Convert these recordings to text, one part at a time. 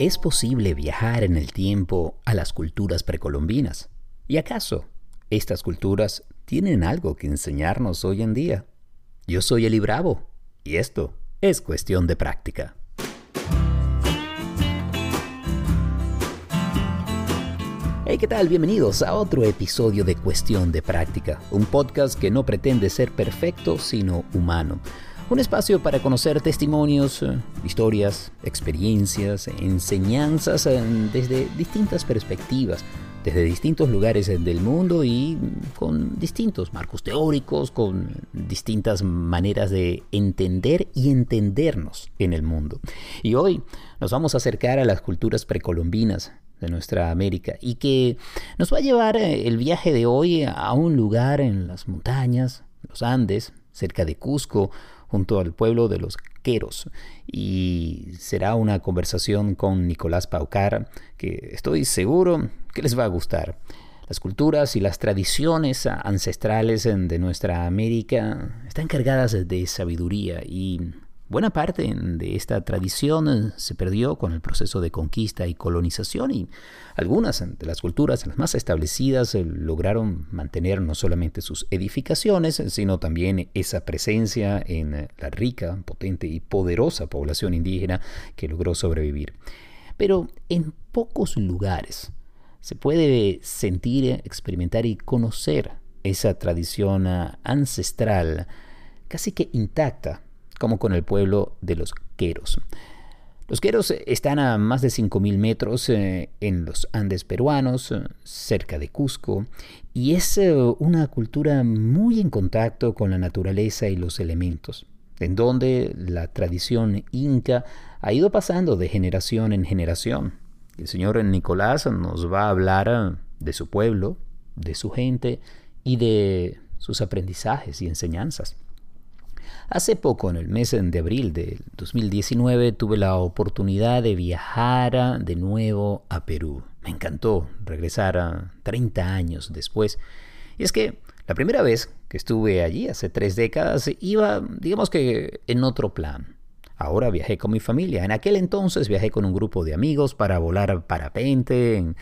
¿Es posible viajar en el tiempo a las culturas precolombinas? ¿Y acaso estas culturas tienen algo que enseñarnos hoy en día? Yo soy Eli Bravo y esto es cuestión de práctica. Hey, ¿qué tal? Bienvenidos a otro episodio de Cuestión de Práctica, un podcast que no pretende ser perfecto, sino humano. Un espacio para conocer testimonios, eh, historias, experiencias, enseñanzas eh, desde distintas perspectivas, desde distintos lugares eh, del mundo y con distintos marcos teóricos, con distintas maneras de entender y entendernos en el mundo. Y hoy nos vamos a acercar a las culturas precolombinas de nuestra América y que nos va a llevar el viaje de hoy a un lugar en las montañas, los Andes, cerca de Cusco, junto al pueblo de los Queros. Y será una conversación con Nicolás Paucar que estoy seguro que les va a gustar. Las culturas y las tradiciones ancestrales de nuestra América están cargadas de sabiduría y Buena parte de esta tradición eh, se perdió con el proceso de conquista y colonización y algunas de las culturas más establecidas eh, lograron mantener no solamente sus edificaciones, sino también esa presencia en eh, la rica, potente y poderosa población indígena que logró sobrevivir. Pero en pocos lugares se puede sentir, experimentar y conocer esa tradición ancestral casi que intacta como con el pueblo de los Queros. Los Queros están a más de 5.000 metros eh, en los Andes peruanos, eh, cerca de Cusco, y es eh, una cultura muy en contacto con la naturaleza y los elementos, en donde la tradición inca ha ido pasando de generación en generación. El señor Nicolás nos va a hablar de su pueblo, de su gente y de sus aprendizajes y enseñanzas. Hace poco, en el mes de abril del 2019, tuve la oportunidad de viajar de nuevo a Perú. Me encantó regresar a 30 años después. Y es que la primera vez que estuve allí, hace tres décadas, iba, digamos que, en otro plan. Ahora viajé con mi familia. En aquel entonces viajé con un grupo de amigos para volar parapente en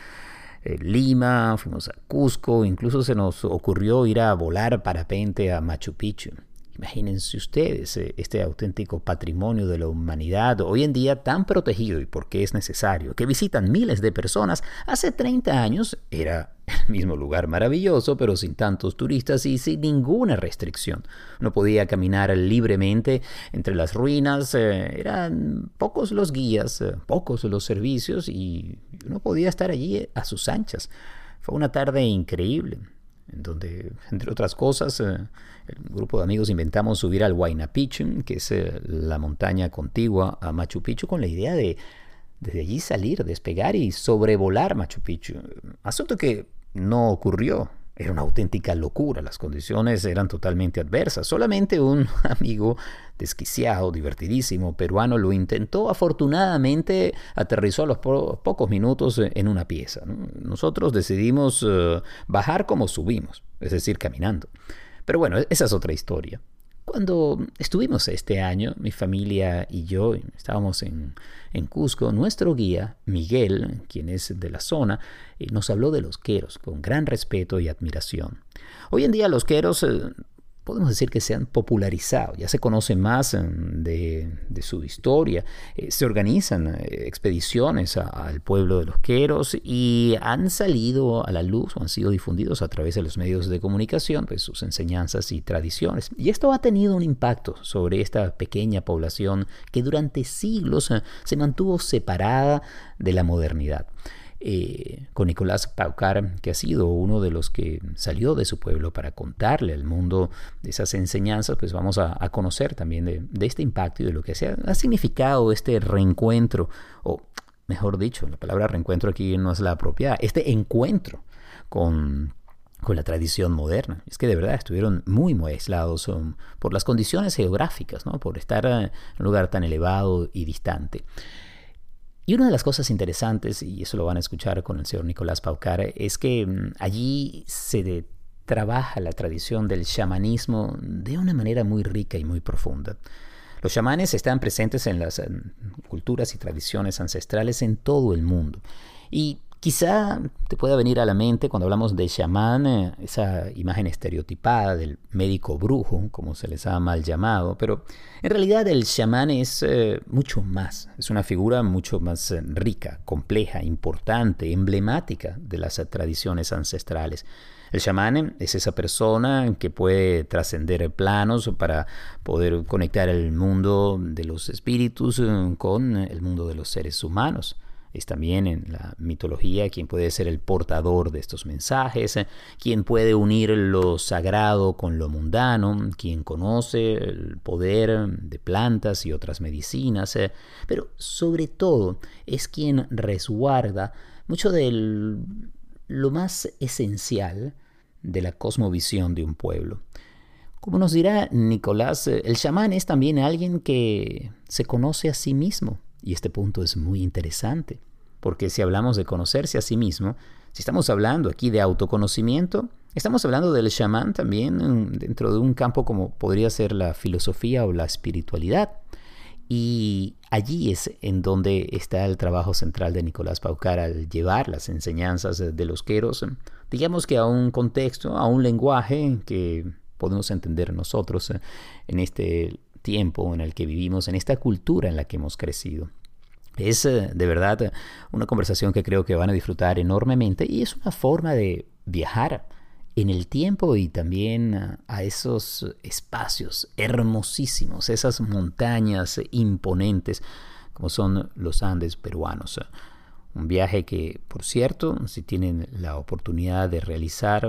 Lima, fuimos a Cusco, incluso se nos ocurrió ir a volar parapente a Machu Picchu. Imagínense ustedes eh, este auténtico patrimonio de la humanidad, hoy en día tan protegido y porque es necesario, que visitan miles de personas. Hace 30 años era el mismo lugar maravilloso, pero sin tantos turistas y sin ninguna restricción. No podía caminar libremente entre las ruinas, eh, eran pocos los guías, eh, pocos los servicios y uno podía estar allí a sus anchas. Fue una tarde increíble en donde, entre otras cosas, eh, el grupo de amigos inventamos subir al Huayna Picchu, que es eh, la montaña contigua a Machu Picchu, con la idea de desde allí salir, despegar y sobrevolar Machu Picchu. Asunto que no ocurrió. Era una auténtica locura, las condiciones eran totalmente adversas. Solamente un amigo desquiciado, divertidísimo, peruano lo intentó. Afortunadamente aterrizó a los pocos minutos en una pieza. Nosotros decidimos eh, bajar como subimos, es decir, caminando. Pero bueno, esa es otra historia. Cuando estuvimos este año, mi familia y yo estábamos en, en Cusco, nuestro guía, Miguel, quien es de la zona, eh, nos habló de los queros con gran respeto y admiración. Hoy en día los queros eh, podemos decir que se han popularizado, ya se conoce más em, de, su historia, eh, se organizan eh, expediciones al pueblo de los Queros y han salido a la luz o han sido difundidos a través de los medios de comunicación pues, sus enseñanzas y tradiciones. Y esto ha tenido un impacto sobre esta pequeña población que durante siglos eh, se mantuvo separada de la modernidad. Eh, con Nicolás Paucar, que ha sido uno de los que salió de su pueblo para contarle al mundo de esas enseñanzas, pues vamos a, conocer también de, este impacto y de lo que se ha, significado este reencuentro, o mejor dicho, la palabra reencuentro aquí no es la apropiada, este encuentro con, con la tradición moderna. Es que de verdad estuvieron muy, muy aislados um, por las condiciones geográficas, ¿no? por estar en un lugar tan elevado y distante. Y una de las cosas interesantes, y eso lo van a escuchar con el señor Nicolás Paucar, es que mm, allí se trabaja la tradición del chamanismo de una manera muy rica y muy profunda. Los chamanes están presentes en las culturas y tradiciones ancestrales en todo el mundo. Y Quizá te pueda venir a la mente cuando hablamos de chamán eh, esa imagen estereotipada del médico brujo, como se les ha mal llamado, pero en realidad el chamán es eh, mucho más, es una figura mucho más eh, rica, compleja, importante, emblemática de las tradiciones ancestrales. El chamán es esa persona que puede trascender planos para poder conectar el mundo de los espíritus con el mundo de los seres humanos es también en la mitología quien puede ser el portador de estos mensajes, quien puede unir lo sagrado con lo mundano, quien conoce el poder de plantas y otras medicinas, eh, pero sobre todo es quien resguarda mucho de lo más esencial de la cosmovisión de un pueblo. Como nos dirá Nicolás, eh, el chamán es también alguien que se conoce a sí mismo y este punto es muy interesante, porque si hablamos de conocerse a sí mismo, si estamos hablando aquí de autoconocimiento, estamos hablando del chamán también dentro de un campo como podría ser la filosofía o la espiritualidad. Y allí es en donde está el trabajo central de Nicolás Paucar al llevar las enseñanzas de los queros, digamos que a un contexto, a un lenguaje que podemos entender nosotros eh, en este tiempo en el que vivimos, en esta cultura en la que hemos crecido. Es eh, de verdad una conversación que creo que van a disfrutar enormemente y es una forma de viajar en el tiempo y también a esos espacios hermosísimos, esas montañas imponentes como son los Andes peruanos. Un viaje que, por cierto, si tienen la oportunidad de realizar,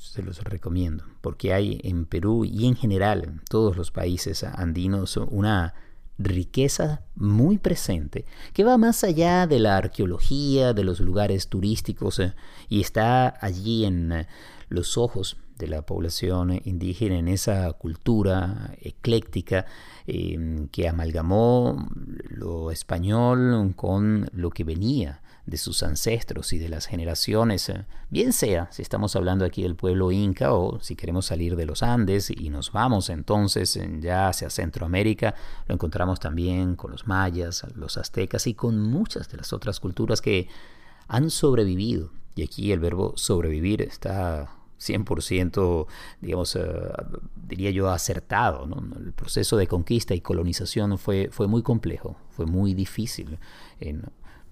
se los recomiendo, porque hay en Perú y en general en todos los países andinos una riqueza muy presente que va más allá de la arqueología, de los lugares turísticos eh, y está allí en eh, los ojos de la población indígena, en esa cultura ecléctica em, que amalgamó lo español con lo que venía de sus ancestros y de las generaciones, eh, bien sea si estamos hablando aquí del pueblo inca o si queremos salir de los Andes y nos vamos entonces ya hacia Centroamérica, lo encontramos también con los mayas, los aztecas y con muchas de las otras culturas que han sobrevivido. Y aquí el verbo sobrevivir está 100%, digamos, eh, diría yo, acertado. El proceso de conquista y colonización fue, fue muy complejo, fue muy difícil. En,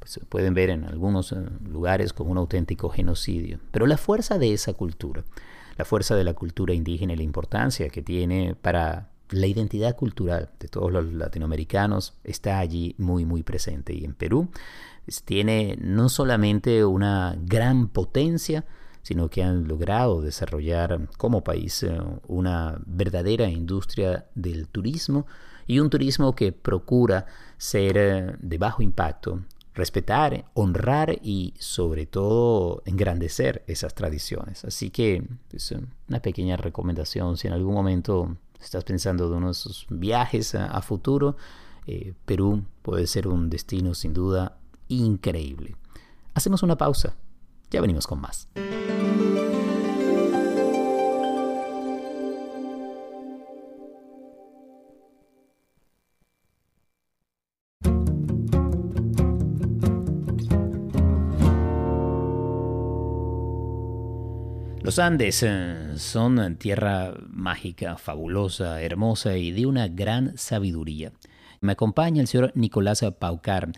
se pueden ver en algunos eh, lugares como un auténtico genocidio. Pero la fuerza de esa cultura, la fuerza de la cultura indígena y la importancia que tiene para la identidad cultural de todos los latinoamericanos está allí muy muy presente. Y en Perú pues, tiene no solamente una gran potencia, sino que han logrado desarrollar como país eh, una verdadera industria del turismo y un turismo que procura ser eh, de bajo impacto, respetar, honrar y sobre todo engrandecer esas tradiciones. Así que es pues, una pequeña recomendación, si en algún momento estás pensando de uno de esos viajes a, futuro, eh, Perú puede ser un destino sin duda increíble. Hacemos una pausa, ya venimos con más. Los Andes eh, son tierra mágica, fabulosa, hermosa y de una gran sabiduría. Me acompaña el señor Nicolás Paucar,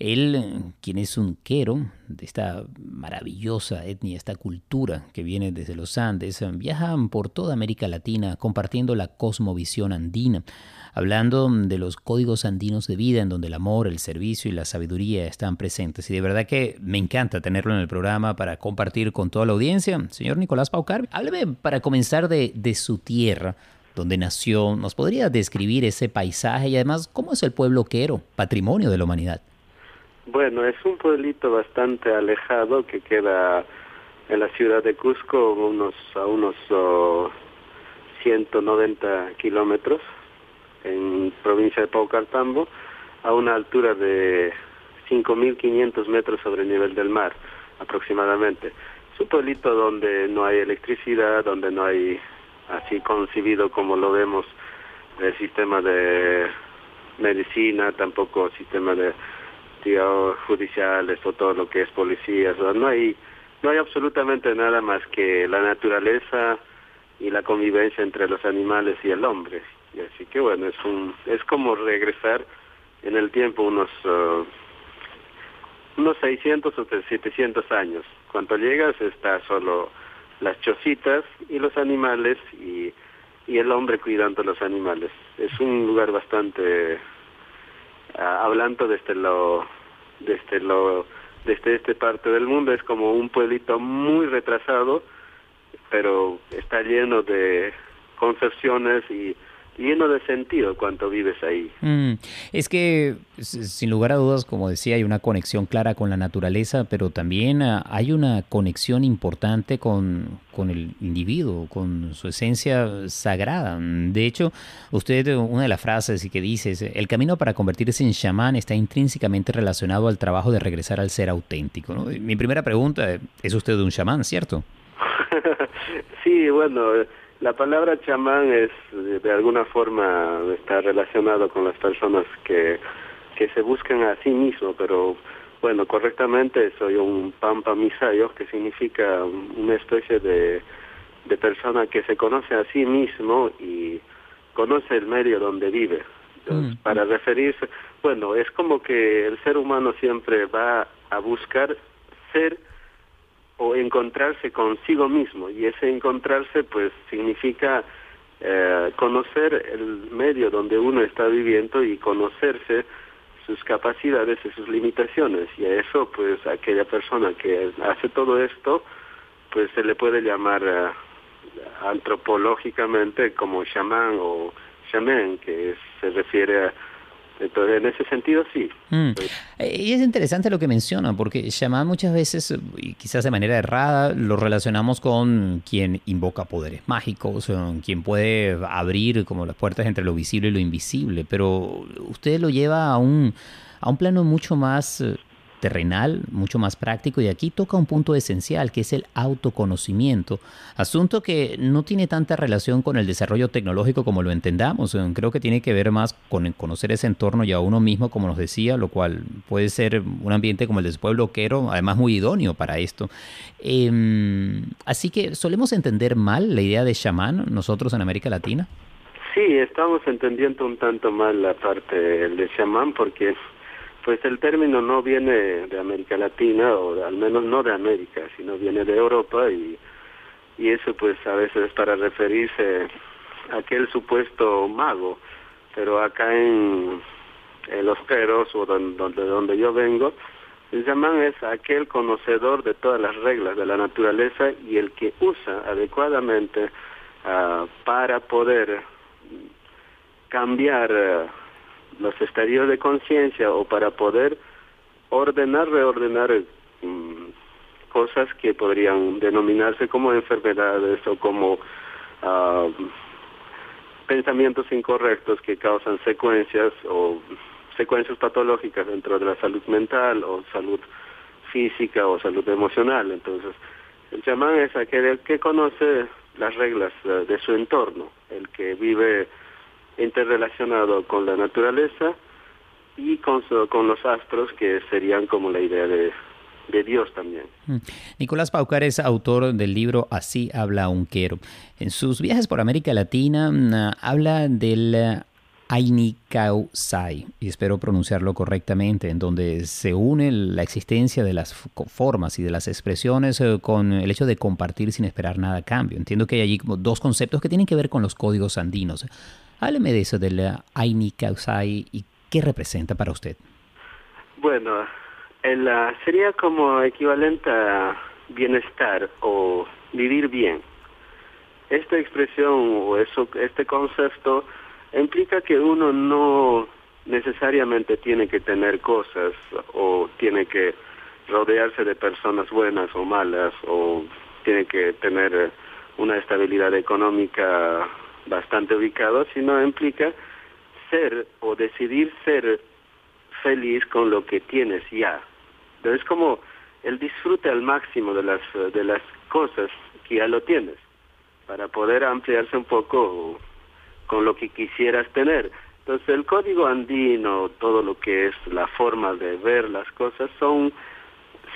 él, quien es un quero de esta maravillosa etnia, esta cultura que viene desde los Andes, viajan por toda América Latina compartiendo la cosmovisión andina hablando de los códigos andinos de vida en donde el amor, el servicio y la sabiduría están presentes. Y de verdad que me encanta tenerlo en el programa para compartir con toda la audiencia. Señor Nicolás Paucar, hábleme para comenzar de, de su tierra donde nació, ¿nos podría describir ese paisaje y además cómo es el pueblo quero, patrimonio de la humanidad? Bueno, es un pueblito bastante alejado que queda en la ciudad de Cusco unos, a unos 190 kilómetros en provincia de Paucartambo, a una altura de 5.500 metros sobre el nivel del mar, aproximadamente. Es un pueblito donde no hay electricidad, donde no hay así concebido como lo vemos el sistema de medicina, tampoco sistema de digamos, judiciales o todo lo que es policía. no hay no hay absolutamente nada más que la naturaleza y la convivencia entre los animales y el hombre. Y así que bueno, es un es como regresar en el tiempo unos uh, unos 600 o 700 años. Cuando llegas está solo las chocitas y los animales y, y el hombre cuidando los animales. Es un lugar bastante, uh, hablando desde lo, desde lo, desde este parte del mundo, es como un pueblito muy retrasado, pero está lleno de concepciones y lleno de sentido cuando vives ahí. Mm, es que, sin lugar a dudas, como decía, hay una conexión clara con la naturaleza, pero también ah, hay una conexión importante con, con el individuo, con su esencia sagrada. De hecho, usted, una de las frases que dice es, el camino para convertirse en chamán está intrínsecamente relacionado al trabajo de regresar al ser auténtico. Mi primera pregunta, ¿es usted un chamán, cierto? sí, bueno la palabra chamán es, de alguna forma, está relacionado con las personas que, que se buscan a sí mismo, pero bueno, correctamente soy un pampa misayo, que significa una especie de, de persona que se conoce a sí mismo y conoce el medio donde vive. Mm. Para referirse, bueno, es como que el ser humano siempre va a buscar ser o encontrarse consigo mismo. Y ese encontrarse pues significa eh, conocer el medio donde uno está viviendo y conocerse sus capacidades y sus limitaciones. Y a eso pues aquella persona que hace todo esto pues se le puede llamar eh, antropológicamente como chamán o chamán que se refiere a entonces, en ese sentido, sí. Mm. Y es interesante lo que menciona, porque chamán muchas veces, y quizás de manera errada, lo relacionamos con quien invoca poderes mágicos, quien puede abrir como las puertas entre lo visible y lo invisible, pero usted lo lleva a un, a un plano mucho más eh, terrenal, mucho más práctico y aquí toca un punto esencial que es el autoconocimiento, asunto que no tiene tanta relación con el desarrollo tecnológico como lo entendamos, eh, creo que tiene que ver más con conocer ese entorno y a uno mismo, como nos decía, lo cual puede ser un ambiente como el de pueblo quero, además muy idóneo para esto. Em, así que solemos entender mal la idea de chamán nosotros en América Latina. Sí, estamos entendiendo un tanto mal la parte de chamán porque pues el término no viene de América Latina, o al menos no de América, sino viene de Europa y, y eso pues a veces es para referirse a aquel supuesto mago, pero acá en, Los Peros o donde, donde yo vengo, el chamán es aquel conocedor de todas las reglas de la naturaleza y el que usa adecuadamente uh, para poder cambiar uh, los estadios de conciencia o para poder ordenar, reordenar mm, cosas que podrían denominarse como enfermedades o como uh, pensamientos incorrectos que causan secuencias o secuencias patológicas dentro de la salud mental o salud física o salud emocional. Entonces, el chamán es aquel que conoce las reglas de su entorno, el que vive interrelacionado con la naturaleza y con, con los astros, que serían como la idea de, Dios también. Mm. Nicolás Paucar es autor del libro Así habla un quero. En sus viajes por América Latina mm, habla del Ainikausai, y espero pronunciarlo correctamente, en donde se une la existencia de las formas y de las expresiones eh, con el hecho de compartir sin esperar nada a cambio. Entiendo que hay allí dos conceptos que tienen que ver con los códigos andinos. Hábleme de eso, del Aini Kausai y qué representa para usted. Bueno, el, sería como equivalente a bienestar o vivir bien. Esta expresión o eso, este concepto implica que uno no necesariamente tiene que tener cosas o tiene que rodearse de personas buenas o malas o tiene que tener una estabilidad económica bastante ubicado, sino implica ser o decidir ser feliz con lo que tienes ya. Entonces es como el disfrute al máximo de las, de las cosas que ya lo tienes, para poder ampliarse un poco con lo que quisieras tener. Entonces el código andino, todo lo que es la forma de ver las cosas, son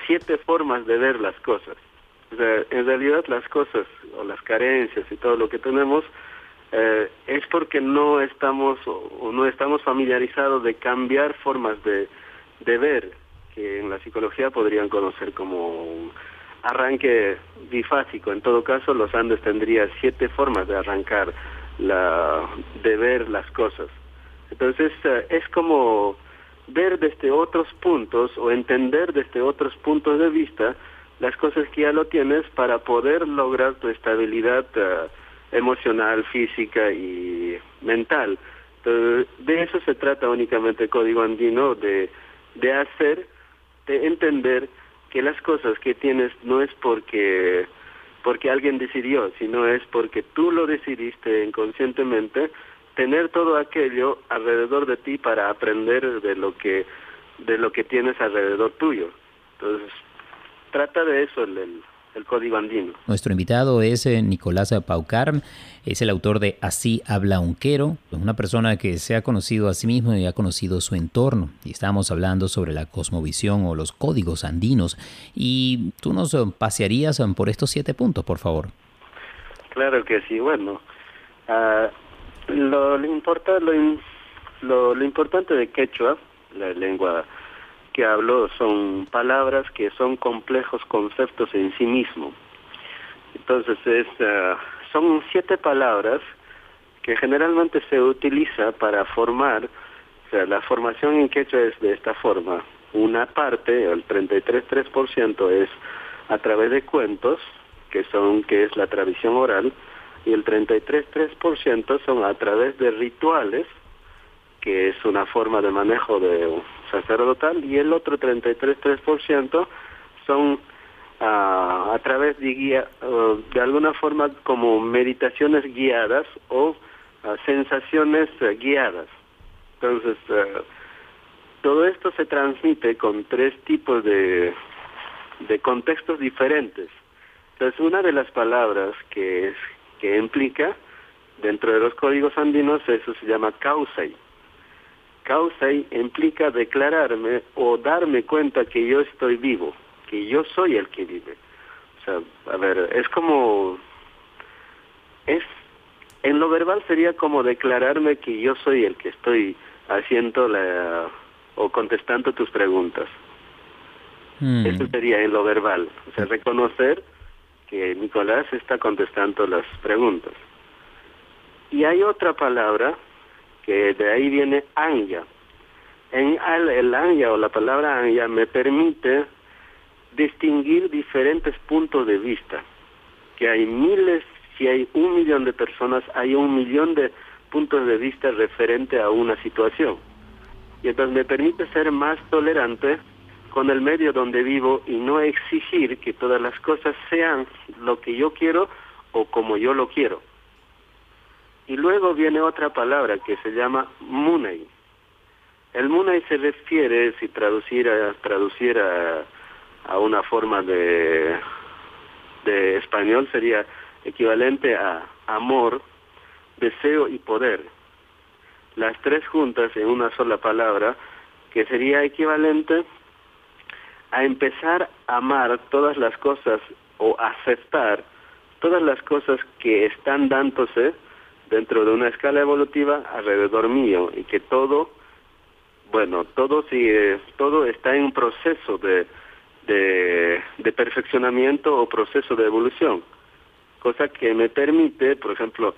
siete formas de ver las cosas. En realidad las cosas o las carencias y todo lo que tenemos eh, es porque no estamos o, no estamos familiarizados de cambiar formas de, ver, que en la psicología podrían conocer como un arranque bifásico. En todo caso, los Andes tendría siete formas de arrancar, la, de ver las cosas. Entonces, eh, es como ver desde otros puntos o entender desde otros puntos de vista las cosas que ya lo tienes para poder lograr tu estabilidad uh, emocional, física y mental. Entonces, de eso se trata únicamente el código andino, de, de hacer, de entender que las cosas que tienes no es porque porque alguien decidió, sino es porque tú lo decidiste inconscientemente tener todo aquello alrededor de ti para aprender de lo que de lo que tienes alrededor tuyo. Entonces, trata de eso el, el, código andino. Nuestro invitado es eh, Nicolás Paucar, es el autor de Así habla un quero, una persona que se ha conocido a sí mismo y ha conocido su entorno. Y estamos hablando sobre la cosmovisión o los códigos andinos. Y tú nos pasearías por estos siete puntos, por favor. Claro que sí. Bueno, uh, lo, lo, importa, lo, lo, lo, importante de quechua, la lengua que hablo, son palabras que son complejos conceptos en sí mismo. Entonces, es, uh, son siete palabras que generalmente se utiliza para formar, o sea, la formación en quechua es de esta forma. Una parte, el 33.3% es a través de cuentos, que son que es la tradición oral, y el 33.3% son a través de rituales, que es una forma de manejo de sacerdotal, y el otro 33.3% son uh, a través de guía, de alguna forma como meditaciones guiadas o uh, sensaciones guiadas. Entonces, todo esto se transmite con tres tipos de, de contextos diferentes. Entonces, una de las palabras que que implica dentro de los códigos andinos eso se llama causai. Causai implica declararme o darme cuenta que yo estoy vivo, que yo soy el que vive. O sea, a ver, es como es en lo verbal sería como declararme que yo soy el que estoy haciendo la o contestando tus preguntas. Mm. Eso sería en lo verbal, o sea, reconocer que Nicolás está contestando las preguntas. Y hay otra palabra que de ahí viene anya. En el, el anya o la palabra anya me permite distinguir diferentes puntos de vista. Que hay miles, si hay un millón de personas, hay un millón de puntos de vista referente a una situación. Y entonces me permite ser más tolerante con el medio donde vivo y no exigir que todas las cosas sean lo que yo quiero o como yo lo quiero. Y luego viene otra palabra que se llama munay. El munay se refiere, si traduciera, traduciera a una forma de, de español, sería equivalente a amor, deseo y poder. Las tres juntas en una sola palabra, que sería equivalente a empezar a amar todas las cosas o aceptar todas las cosas que están dándose dentro de una escala evolutiva alrededor mío y que todo, bueno, todo sigue, todo está en un proceso de, de, de perfeccionamiento o proceso de evolución, cosa que me permite, por ejemplo,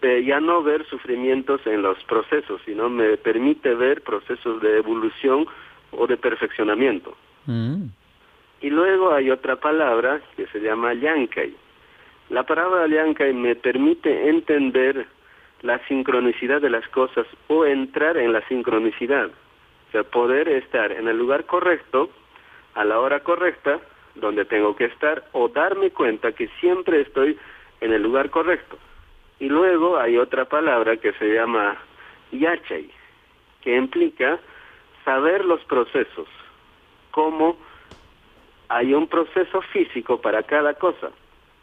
de ya no ver sufrimientos en los procesos, sino me permite ver procesos de evolución o de perfeccionamiento. Mm. Y luego hay otra palabra que se llama yankai. La palabra yankai me permite entender la sincronicidad de las cosas o entrar en la sincronicidad. O sea, poder estar en el lugar correcto, a la hora correcta, donde tengo que estar, o darme cuenta que siempre estoy en el lugar correcto. Y luego hay otra palabra que se llama yachai, que implica saber los procesos cómo hay un proceso físico para cada cosa.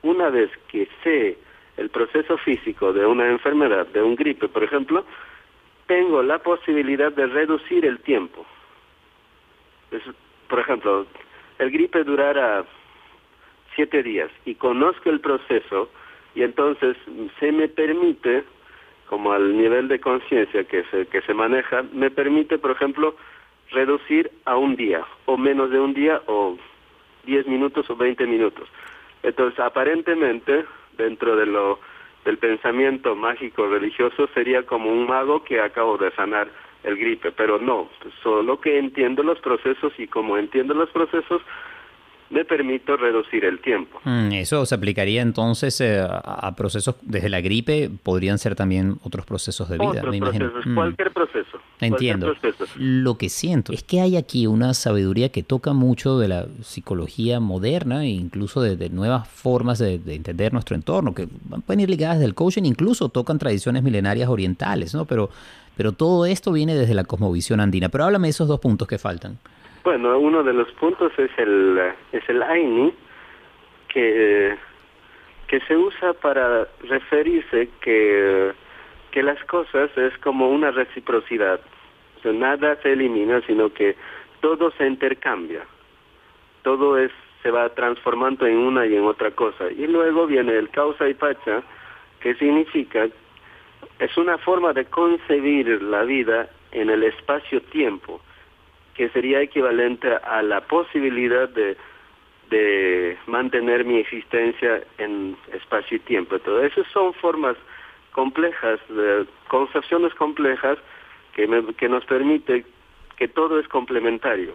Una vez que sé el proceso físico de una enfermedad, de un gripe, por ejemplo, tengo la posibilidad de reducir el tiempo. por ejemplo, el gripe durara siete días y conozco el proceso y entonces se me permite, como al nivel de conciencia que se, que se maneja, me permite, por ejemplo, reducir a un día o menos de un día o diez minutos o veinte minutos. Entonces, aparentemente, dentro de lo del pensamiento mágico religioso sería como un mago que acabo de sanar el gripe, pero no, solo que entiendo los procesos y como entiendo los procesos, me permito reducir el tiempo. Mm, eso se aplicaría entonces eh, a procesos desde la gripe, podrían ser también otros procesos de vida, me imagino. Procesos, mm. Cualquier proceso. Entiendo. Lo que siento es que hay aquí una sabiduría que toca mucho de la psicología moderna e incluso de, nuevas formas de, entender nuestro entorno, que pueden ir ligadas del coaching, incluso tocan tradiciones milenarias orientales, ¿no? Pero, pero todo esto viene desde la cosmovisión andina. Pero háblame de esos dos puntos que faltan. Bueno, uno de los puntos es el, es el Aini, que, que se usa para referirse que, que las cosas es como una reciprocidad. Nada se elimina, sino que todo se intercambia. Todo es se va transformando en una y en otra cosa. Y luego viene el causa y pacha, que significa, es una forma de concebir la vida en el espacio-tiempo que sería equivalente a la posibilidad de, de mantener mi existencia en espacio y tiempo. Todo eso son formas complejas, de, concepciones complejas que, que nos permite que todo es complementario.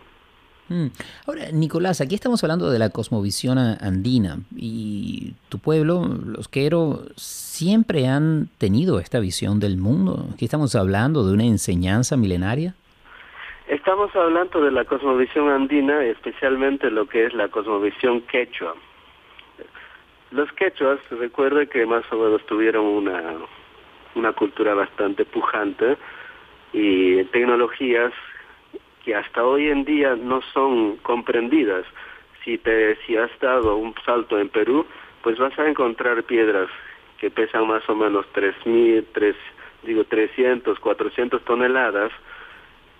Mm. Ahora, Nicolás, aquí estamos hablando de la cosmovisión andina y tu pueblo, los Quero, siempre han tenido esta visión del mundo. Aquí estamos hablando de una enseñanza milenaria. Estamos hablando de la cosmovisión andina, especialmente lo que es la cosmovisión quechua. Los quechuas, recuerde que más o menos tuvieron una, una cultura bastante pujante y tecnologías que hasta hoy en día no son comprendidas. Si te si has dado un salto en Perú, pues vas a encontrar piedras que pesan más o menos 3000, tres, digo 300, 400 toneladas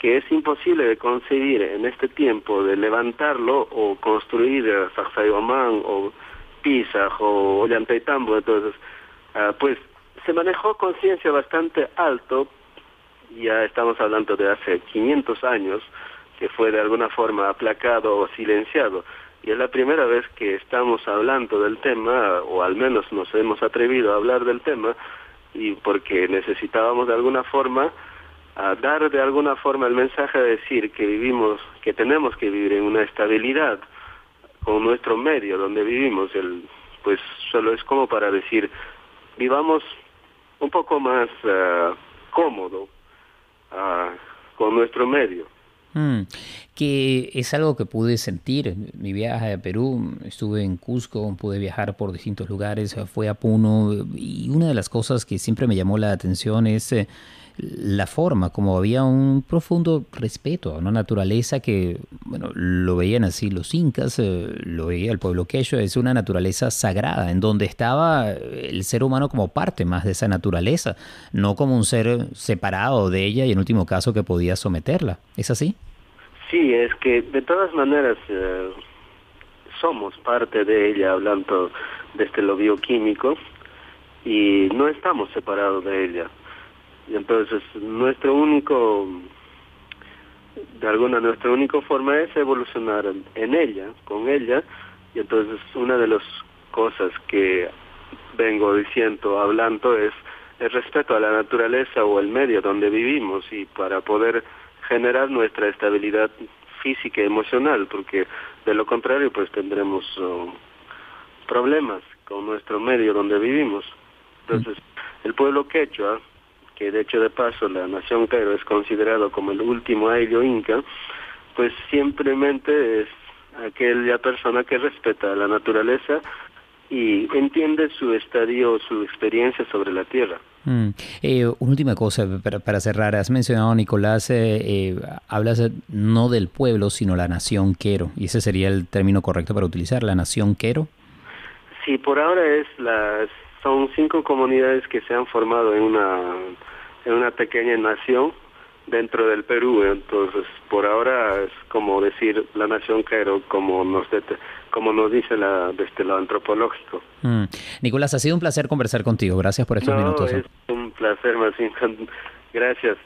que es imposible de concebir en este tiempo de levantarlo o construir Sacsayhuamán o Pisa o Ollantaytambo, entonces, ah, pues se manejó conciencia bastante alto, ya estamos hablando de hace 500 años, que fue de alguna forma aplacado o silenciado. Y es la primera vez que estamos hablando del tema, o al menos nos hemos atrevido a hablar del tema, y porque necesitábamos de alguna forma a dar de alguna forma el mensaje de decir que vivimos, que tenemos que vivir en una estabilidad con nuestro medio donde vivimos, el, pues solo es como para decir, vivamos un poco más uh, cómodo con nuestro medio. Mm, que es algo que pude sentir. Mi viaje a Perú, estuve en Cusco, pude viajar por distintos lugares, fue a Puno y una de las cosas que siempre me llamó la atención es eh, la forma, como había un profundo respeto a una naturaleza que, bueno, lo veían así los incas, eh, lo veía el pueblo quechua, es una naturaleza sagrada, en donde estaba el ser humano como parte más de esa naturaleza, no como un ser separado de ella y en último caso que podía someterla. ¿Es así? Sí, es que de todas maneras eh, somos parte de ella hablando desde lo bioquímico y no estamos separados de ella y entonces nuestro único, de alguna, nuestra única forma es evolucionar en ella, con ella, y entonces una de las cosas que vengo diciendo, hablando, es el respeto a la naturaleza o el medio donde vivimos y para poder generar nuestra estabilidad física y emocional, porque de lo contrario pues tendremos oh, problemas con nuestro medio donde vivimos. Entonces, el pueblo quechua que de hecho de paso la nación Cairo es considerado como el último ayllo inca, pues simplemente es aquella persona que respeta la naturaleza y entiende su estadio, su experiencia sobre la tierra. Mm. Eh, una última cosa para, cerrar. Has mencionado, Nicolás, eh, eh, hablas no del pueblo, sino la nación Quero. ¿Y ese sería el término correcto para utilizar, la nación Quero? Sí, por ahora es la son cinco comunidades que se han formado en una, en una pequeña nación dentro del Perú. Entonces, por ahora es como decir la nación Cairo, como nos, como nos dice la, desde lo antropológico. Mm. Nicolás, ha sido un placer conversar contigo. Gracias por estos minutos. ¿eh? Es un placer, más Gracias.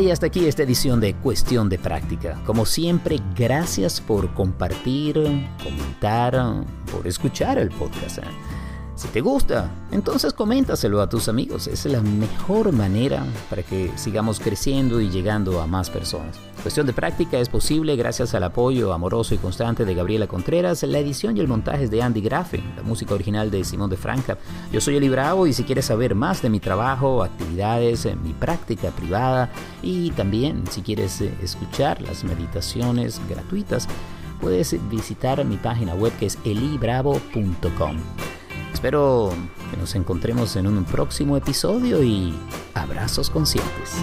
Y hasta aquí esta edición de Cuestión de Práctica. Como siempre, gracias por compartir, comentar, por escuchar el podcast. ¿Eh? Si te gusta, entonces coméntaselo a tus amigos. Es la mejor manera para que sigamos creciendo y llegando a más personas. Cuestión de práctica es posible gracias al apoyo amoroso y constante de Gabriela Contreras. La edición y el montaje de Andy Grafe, la música original de Simón de Franca. Yo soy Eli Bravo y si quieres saber más de mi trabajo, actividades, mi práctica privada y también si quieres eh, escuchar las meditaciones gratuitas, puedes visitar mi página web que es elibravo.com. Espero que nos encontremos en un próximo episodio y abrazos conscientes.